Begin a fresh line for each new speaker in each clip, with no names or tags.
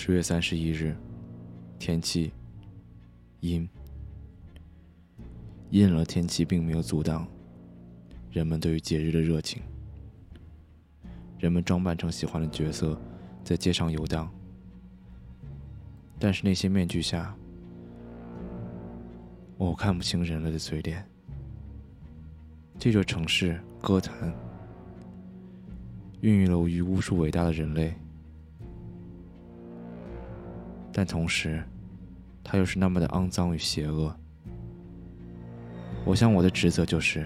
十月三十一日，天气阴。阴冷天气并没有阻挡人们对于节日的热情。人们装扮成喜欢的角色，在街上游荡。但是那些面具下，我看不清人类的嘴脸。这座城市歌坛，孕育了于无数伟大的人类。但同时，它又是那么的肮脏与邪恶。我想，我的职责就是。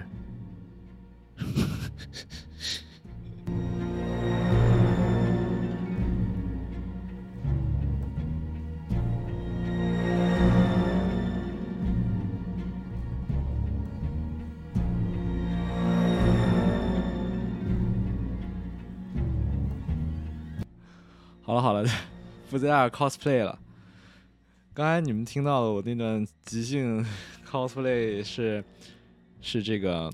好了好了，不在 cosplay 了。刚才你们听到的我那段即兴 cosplay 是是这个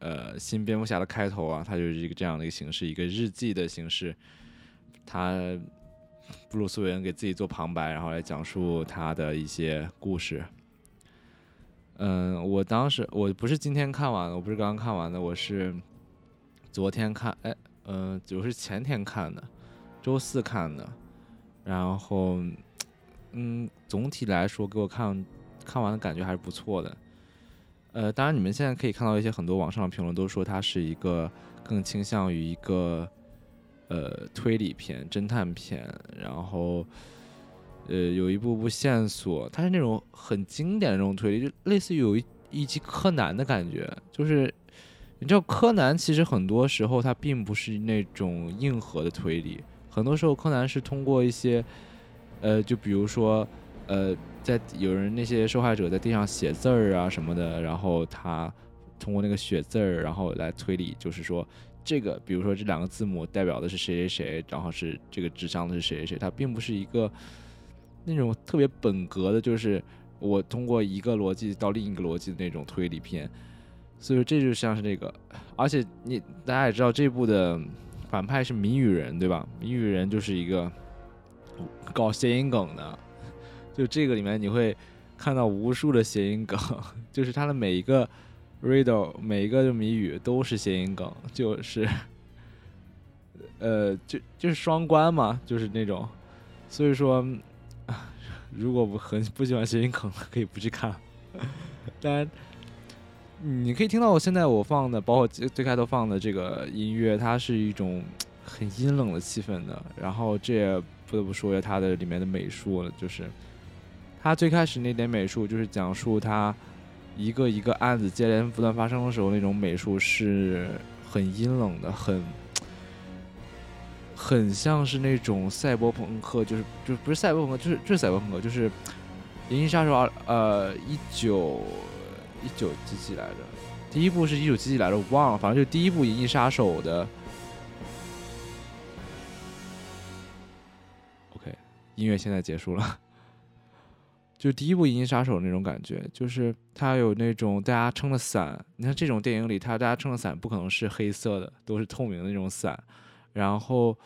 呃新蝙蝠侠的开头啊，它就是一个这样的一个形式，一个日记的形式。他布鲁斯韦恩给自己做旁白，然后来讲述他的一些故事。嗯，我当时我不是今天看完的，我不是刚刚看完的，我是昨天看，哎，嗯，我是前天看的，周四看的，然后。嗯，总体来说，给我看看完的感觉还是不错的。呃，当然，你们现在可以看到一些很多网上的评论，都说它是一个更倾向于一个呃推理片、侦探片，然后呃有一步步线索，它是那种很经典的那种推理，就类似于有一一集柯南的感觉。就是你知道，柯南其实很多时候它并不是那种硬核的推理，很多时候柯南是通过一些。呃，就比如说，呃，在有人那些受害者在地上写字儿啊什么的，然后他通过那个写字儿，然后来推理，就是说这个，比如说这两个字母代表的是谁谁谁，然后是这个指向的是谁谁谁，它并不是一个那种特别本格的，就是我通过一个逻辑到另一个逻辑的那种推理片，所以说这就像是那个，而且你大家也知道这部的反派是谜语人，对吧？谜语人就是一个。搞谐音梗的，就这个里面你会看到无数的谐音梗，就是他的每一个 riddle，每一个谜语都是谐音梗，就是，呃，就就是双关嘛，就是那种，所以说，如果不很不喜欢谐音梗的，可以不去看。当然，你可以听到我现在我放的，包括最开头放的这个音乐，它是一种很阴冷的气氛的，然后这也。不得不说一下它的里面的美术了，就是它最开始那点美术，就是讲述它一个一个案子接连不断发生的时候，那种美术是很阴冷的，很很像是那种赛博朋克，就是就不是赛博朋克，就是就是赛博朋克，就是《银翼杀手》二呃一九一九几几来着？第一部是一九几几来着？我忘了，反正就第一部《银翼杀手》的。OK，音乐现在结束了，就第一部《银翼杀手》那种感觉，就是它有那种大家撑的伞。你看这种电影里，它大家撑的伞不可能是黑色的，都是透明的那种伞，然后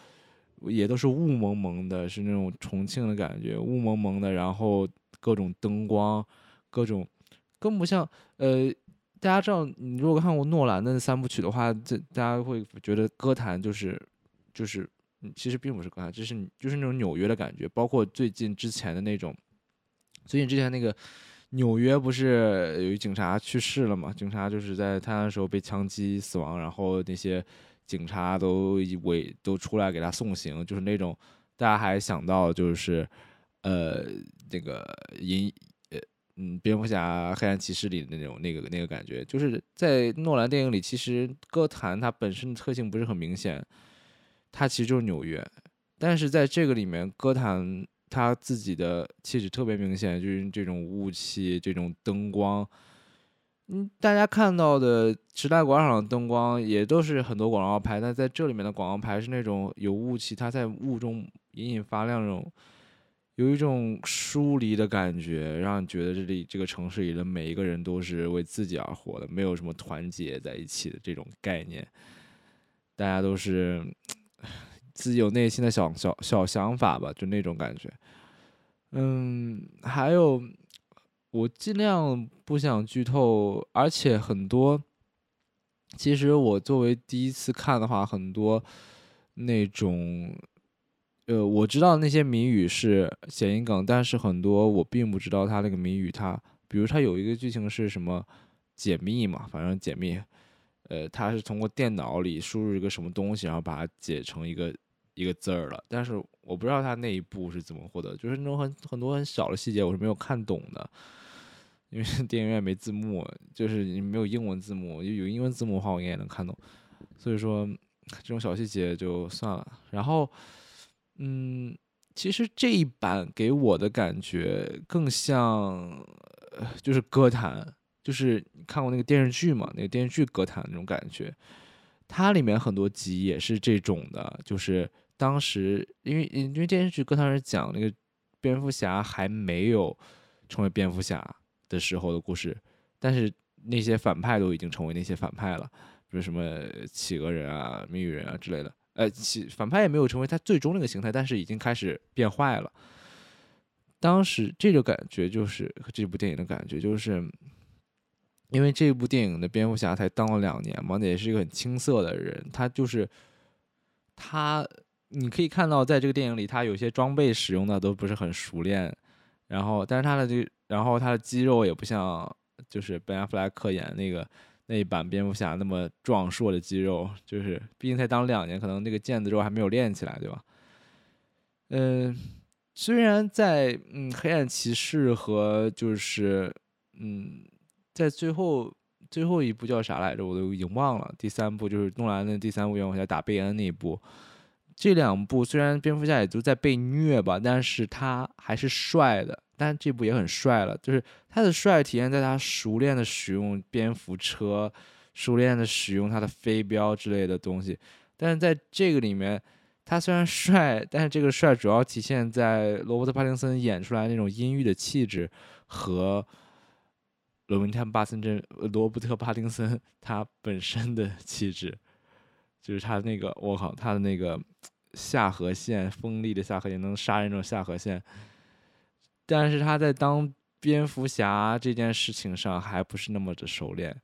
也都是雾蒙蒙的，是那种重庆的感觉，雾蒙蒙的，然后各种灯光，各种更不像呃，大家知道，你如果看过诺兰的三部曲的话，这大家会觉得歌坛就是就是。其实并不是歌坛，就是就是那种纽约的感觉，包括最近之前的那种，最近之前那个纽约不是有一警察去世了嘛？警察就是在他的时候被枪击死亡，然后那些警察都围都出来给他送行，就是那种大家还想到就是呃那个银嗯蝙蝠侠黑暗骑士里的那种那个那个感觉，就是在诺兰电影里，其实歌坛它本身的特性不是很明显。它其实就是纽约，但是在这个里面，歌坛它自己的气质特别明显，就是这种雾气、这种灯光。嗯，大家看到的时代广场的灯光也都是很多广告牌，但在这里面的广告牌是那种有雾气，它在雾中隐隐发亮，那种有一种疏离的感觉，让你觉得这里这个城市里的每一个人都是为自己而活的，没有什么团结在一起的这种概念，大家都是。自己有内心的小小小想法吧，就那种感觉。嗯，还有我尽量不想剧透，而且很多，其实我作为第一次看的话，很多那种。呃，我知道那些谜语是谐音梗，但是很多我并不知道它那个谜语。它，比如它有一个剧情是什么解密嘛，反正解密，呃，它是通过电脑里输入一个什么东西，然后把它解成一个一个字儿了。但是我不知道它那一步是怎么获得，就是那种很很多很小的细节，我是没有看懂的，因为电影院没字幕，就是你没有英文字幕，有英文字幕的话我应该也能看懂。所以说这种小细节就算了。然后。嗯，其实这一版给我的感觉更像，呃就是歌坛，就是看过那个电视剧嘛？那个电视剧歌坛那种感觉，它里面很多集也是这种的，就是当时因为因为电视剧歌坛是讲那个蝙蝠侠还没有成为蝙蝠侠的时候的故事，但是那些反派都已经成为那些反派了，比如什么企鹅人啊、谜语人啊之类的。呃，其反派也没有成为他最终那个形态，但是已经开始变坏了。当时这个感觉就是这部电影的感觉，就是因为这部电影的蝙蝠侠才当了两年嘛，那也是一个很青涩的人。他就是他，你可以看到在这个电影里，他有些装备使用的都不是很熟练，然后但是他的这，然后他的肌肉也不像就是本阿弗莱克演那个。那一版蝙蝠侠那么壮硕的肌肉，就是毕竟才当两年，可能那个腱子肉还没有练起来，对吧？嗯，虽然在嗯黑暗骑士和就是嗯在最后最后一部叫啥来着，我都已经忘了。第三部就是诺兰的第三部蝙蝠侠打贝恩那一部，这两部虽然蝙蝠侠也都在被虐吧，但是他还是帅的。但这部也很帅了，就是他的帅体现在他熟练的使用蝙蝠车，熟练的使用他的飞镖之类的东西。但是在这个里面，他虽然帅，但是这个帅主要体现在罗伯特·帕丁森演出来那种阴郁的气质和罗文泰·巴森镇罗伯特·帕丁森 他本身的气质，就是他那个我靠，他的那个下颌线锋利的下颌线，能杀人那种下颌线。但是他在当蝙蝠侠这件事情上还不是那么的熟练，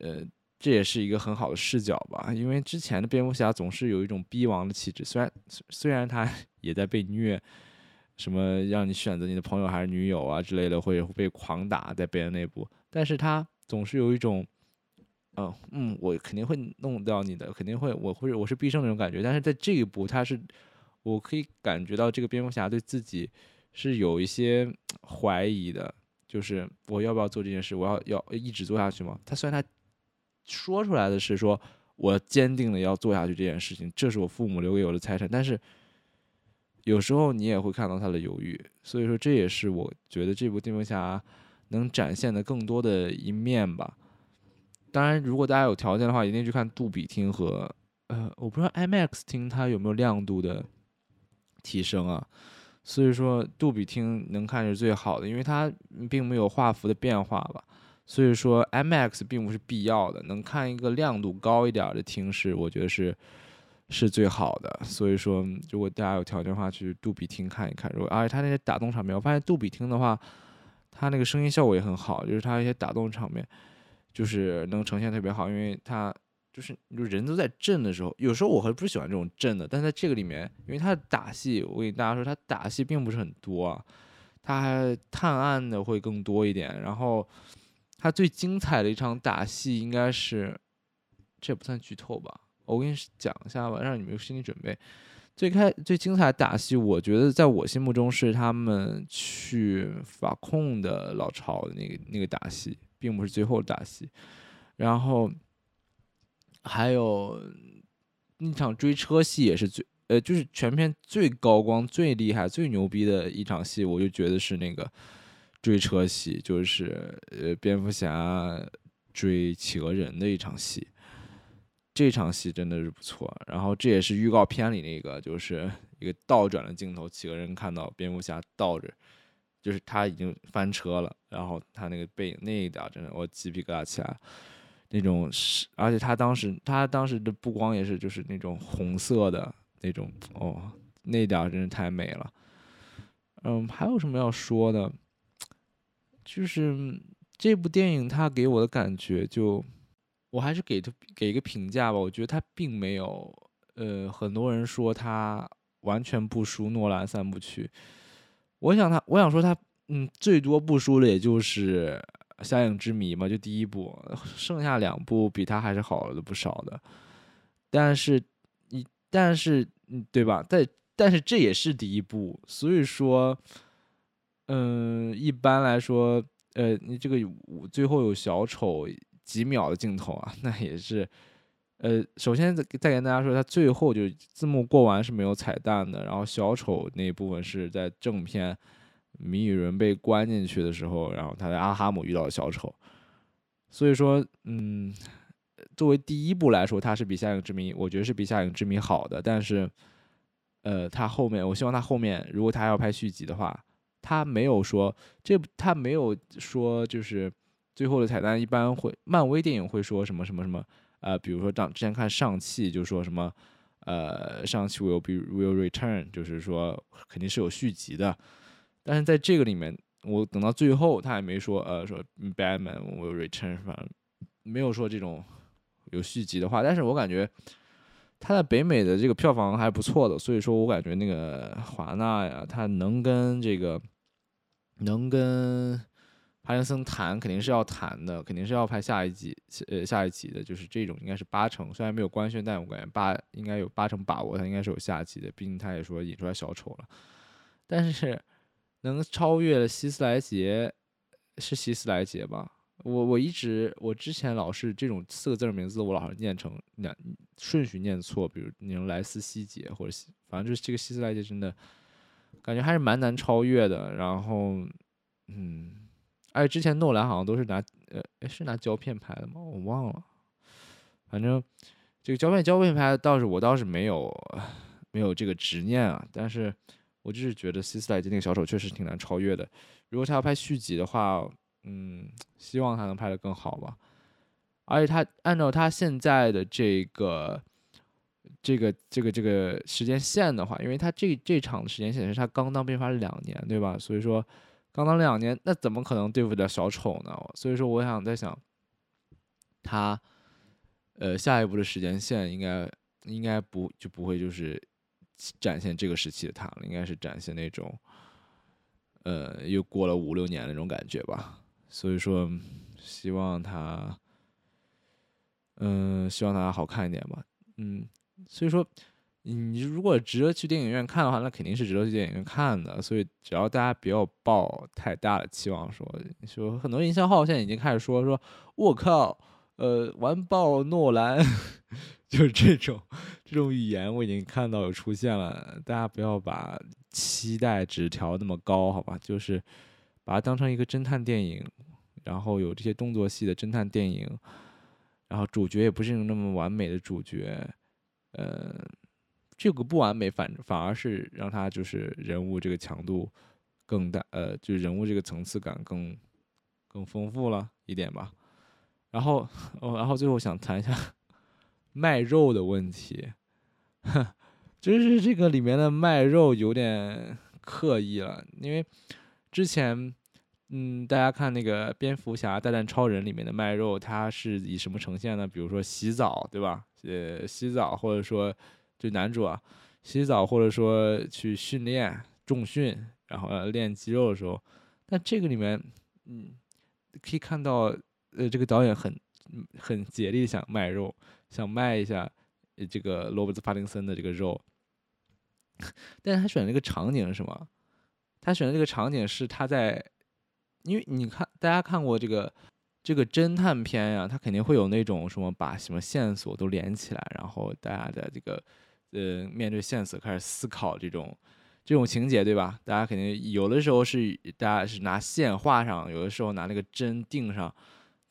呃，这也是一个很好的视角吧。因为之前的蝙蝠侠总是有一种逼王的气质，虽然虽然他 也在被虐，什么让你选择你的朋友还是女友啊之类的，会被狂打在别人内部，但是他总是有一种，嗯嗯，我肯定会弄掉你的，肯定会，我会我是必胜那种感觉。但是在这一步，他是我可以感觉到这个蝙蝠侠对自己。是有一些怀疑的，就是我要不要做这件事？我要要一直做下去吗？他虽然他说出来的是说我坚定的要做下去这件事情，这是我父母留给我的财产，但是有时候你也会看到他的犹豫。所以说，这也是我觉得这部蝙蝠侠能展现的更多的一面吧。当然，如果大家有条件的话，一定去看杜比厅和呃，我不知道 IMAX 厅它有没有亮度的提升啊。所以说，杜比厅能看是最好的，因为它并没有画幅的变化吧。所以说，M X 并不是必要的，能看一个亮度高一点的厅是，我觉得是是最好的。所以说，如果大家有条件的话，去杜比厅看一看。如果而且它那些打动场面，我发现杜比厅的话，它那个声音效果也很好，就是它一些打动场面，就是能呈现特别好，因为它。就是就人都在震的时候，有时候我还不喜欢这种震的，但在这个里面，因为他的打戏，我跟大家说，他打戏并不是很多啊，他还探案的会更多一点。然后他最精彩的一场打戏应该是，这也不算剧透吧，我跟你讲一下吧，让你们有心理准备。最开最精彩的打戏，我觉得在我心目中是他们去法控的老巢的那个那个打戏，并不是最后的打戏，然后。还有那场追车戏也是最呃，就是全片最高光、最厉害、最牛逼的一场戏，我就觉得是那个追车戏，就是呃蝙蝠侠追企鹅人的一场戏。这场戏真的是不错。然后这也是预告片里那个，就是一个倒转的镜头，企鹅人看到蝙蝠侠倒着，就是他已经翻车了，然后他那个背影那一点真的我鸡皮疙瘩起来。那种是，而且他当时他当时的布光也是就是那种红色的，那种哦，那点儿真是太美了。嗯，还有什么要说的？就是这部电影它给我的感觉，就我还是给他给一个评价吧。我觉得它并没有，呃，很多人说它完全不输诺兰三部曲。我想他，我想说他，嗯，最多不输的也就是《夏影之谜》嘛，就第一部，剩下两部比他还是好了不少的。但是，你，但是，嗯，对吧？但但是这也是第一部，所以说，嗯，一般来说，呃，你这个最后有小丑几秒的镜头啊，那也是。呃，首先再再跟大家说，它最后就字幕过完是没有彩蛋的。然后小丑那部分是在正片，谜语人被关进去的时候，然后他在阿哈姆遇到了小丑。所以说，嗯，作为第一部来说，它是比《夏影之谜》，我觉得是比《夏影之谜》好的。但是，呃，他后面，我希望他后面如果他要拍续集的话，他没有说这，他没有说就是最后的彩蛋，一般会漫威电影会说什么什么什么。呃，比如说，当之前看上汽就说什么，呃，上汽 will be will return，就是说肯定是有续集的。但是在这个里面，我等到最后他也没说，呃，说 Batman will return，反正没有说这种有续集的话。但是我感觉他在北美的这个票房还不错的，所以说我感觉那个华纳呀，他能跟这个能跟。帕金森谈肯定是要谈的，肯定是要拍下一集，呃，下一集的，就是这种应该是八成，虽然没有官宣，但我感觉八应该有八成把握，他应该是有下集的，毕竟他也说引出来小丑了。但是能超越希斯莱杰，是希斯莱杰吧？我我一直我之前老是这种四个字名字，我老是念成两顺序念错，比如念莱斯希杰或者反正就是这个希斯莱杰真的感觉还是蛮难超越的。然后，嗯。而且之前诺兰好像都是拿呃，是拿胶片拍的吗？我忘了。反正这个胶片胶片拍倒是我倒是没有没有这个执念啊。但是我就是觉得希斯莱杰那个小丑确实挺难超越的。如果他要拍续集的话，嗯，希望他能拍得更好吧。而且他按照他现在的这个这个这个这个时间线的话，因为他这这场的时间线是他刚当兵发了两年，对吧？所以说。刚当两年，那怎么可能对付得了小丑呢？所以说，我想在想，他，呃，下一步的时间线应该应该不就不会就是展现这个时期的他了，应该是展现那种，呃，又过了五六年那种感觉吧。所以说，希望他，嗯，希望他好看一点吧。嗯，所以说。你如果值得去电影院看的话，那肯定是值得去电影院看的。所以只要大家不要抱太大的期望，说说很多营销号现在已经开始说说，我靠，呃，完爆诺兰，就是这种这种语言我已经看到有出现了。大家不要把期待值调那么高，好吧？就是把它当成一个侦探电影，然后有这些动作戏的侦探电影，然后主角也不是那么完美的主角，呃。这个不完美，反反而是让他就是人物这个强度更大，呃，就人物这个层次感更更丰富了一点吧。然后，哦，然后最后想谈一下 卖肉的问题，就是这个里面的卖肉有点刻意了，因为之前，嗯，大家看那个蝙蝠侠大战超人里面的卖肉，它是以什么呈现呢？比如说洗澡，对吧？呃，洗澡或者说。就男主啊，洗澡或者说去训练重训，然后练肌肉的时候，但这个里面，嗯，可以看到，呃，这个导演很很竭力想卖肉，想卖一下这个罗伯特·帕丁森的这个肉，但是他选的这个场景是什么？他选的这个场景是他在，因为你看大家看过这个这个侦探片呀，他肯定会有那种什么把什么线索都连起来，然后大家的这个。呃，面对线索开始思考这种这种情节，对吧？大家肯定有的时候是大家是拿线画上，有的时候拿那个针钉上，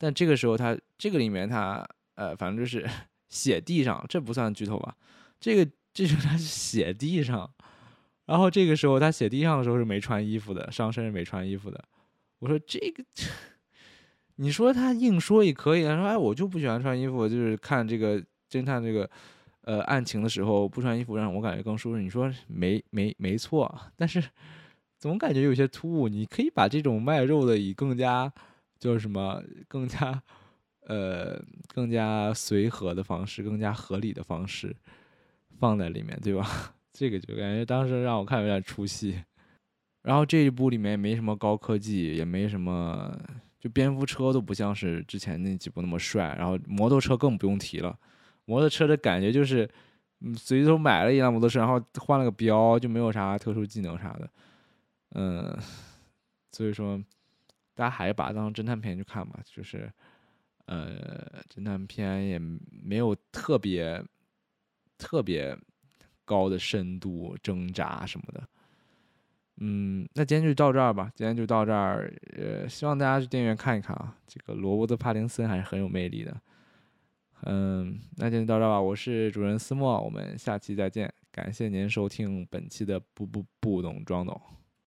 但这个时候他这个里面他呃，反正就是 写地上，这不算剧透吧？这个这是他写地上，然后这个时候他写地上的时候是没穿衣服的，上身是没穿衣服的。我说这个，你说他硬说也可以，他说哎，我就不喜欢穿衣服，就是看这个侦探这个。呃案情的时候不穿衣服让我感觉更舒适。你说没没没错，但是 总感觉有些突兀。你可以把这种卖肉的以更加就是什么更加呃更加随和的方式，更加合理的方式放在里面，对吧？这个就感觉当时让我看有点出戏。然后这一部里面也没什么高科技，也没什么，就蝙蝠车都不像是之前那几部那么帅，然后摩托车更不用提了，摩托车的感觉就是，嗯，随手买了一辆摩托车，然后换了个标，就没有啥特殊技能啥的，嗯，所以说，大家还是把它当侦探片去看吧，就是，呃，侦探片也没有特别特别高的深度挣扎什么的。嗯，那今天就到这儿吧。今天就到这儿，呃，希望大家去电影院看一看啊。这个罗伯特·帕丁森还是很有魅力的。嗯，那今天就到这儿吧。我是主人思墨，我们下期再见。感谢您收听本期的不不不懂装懂。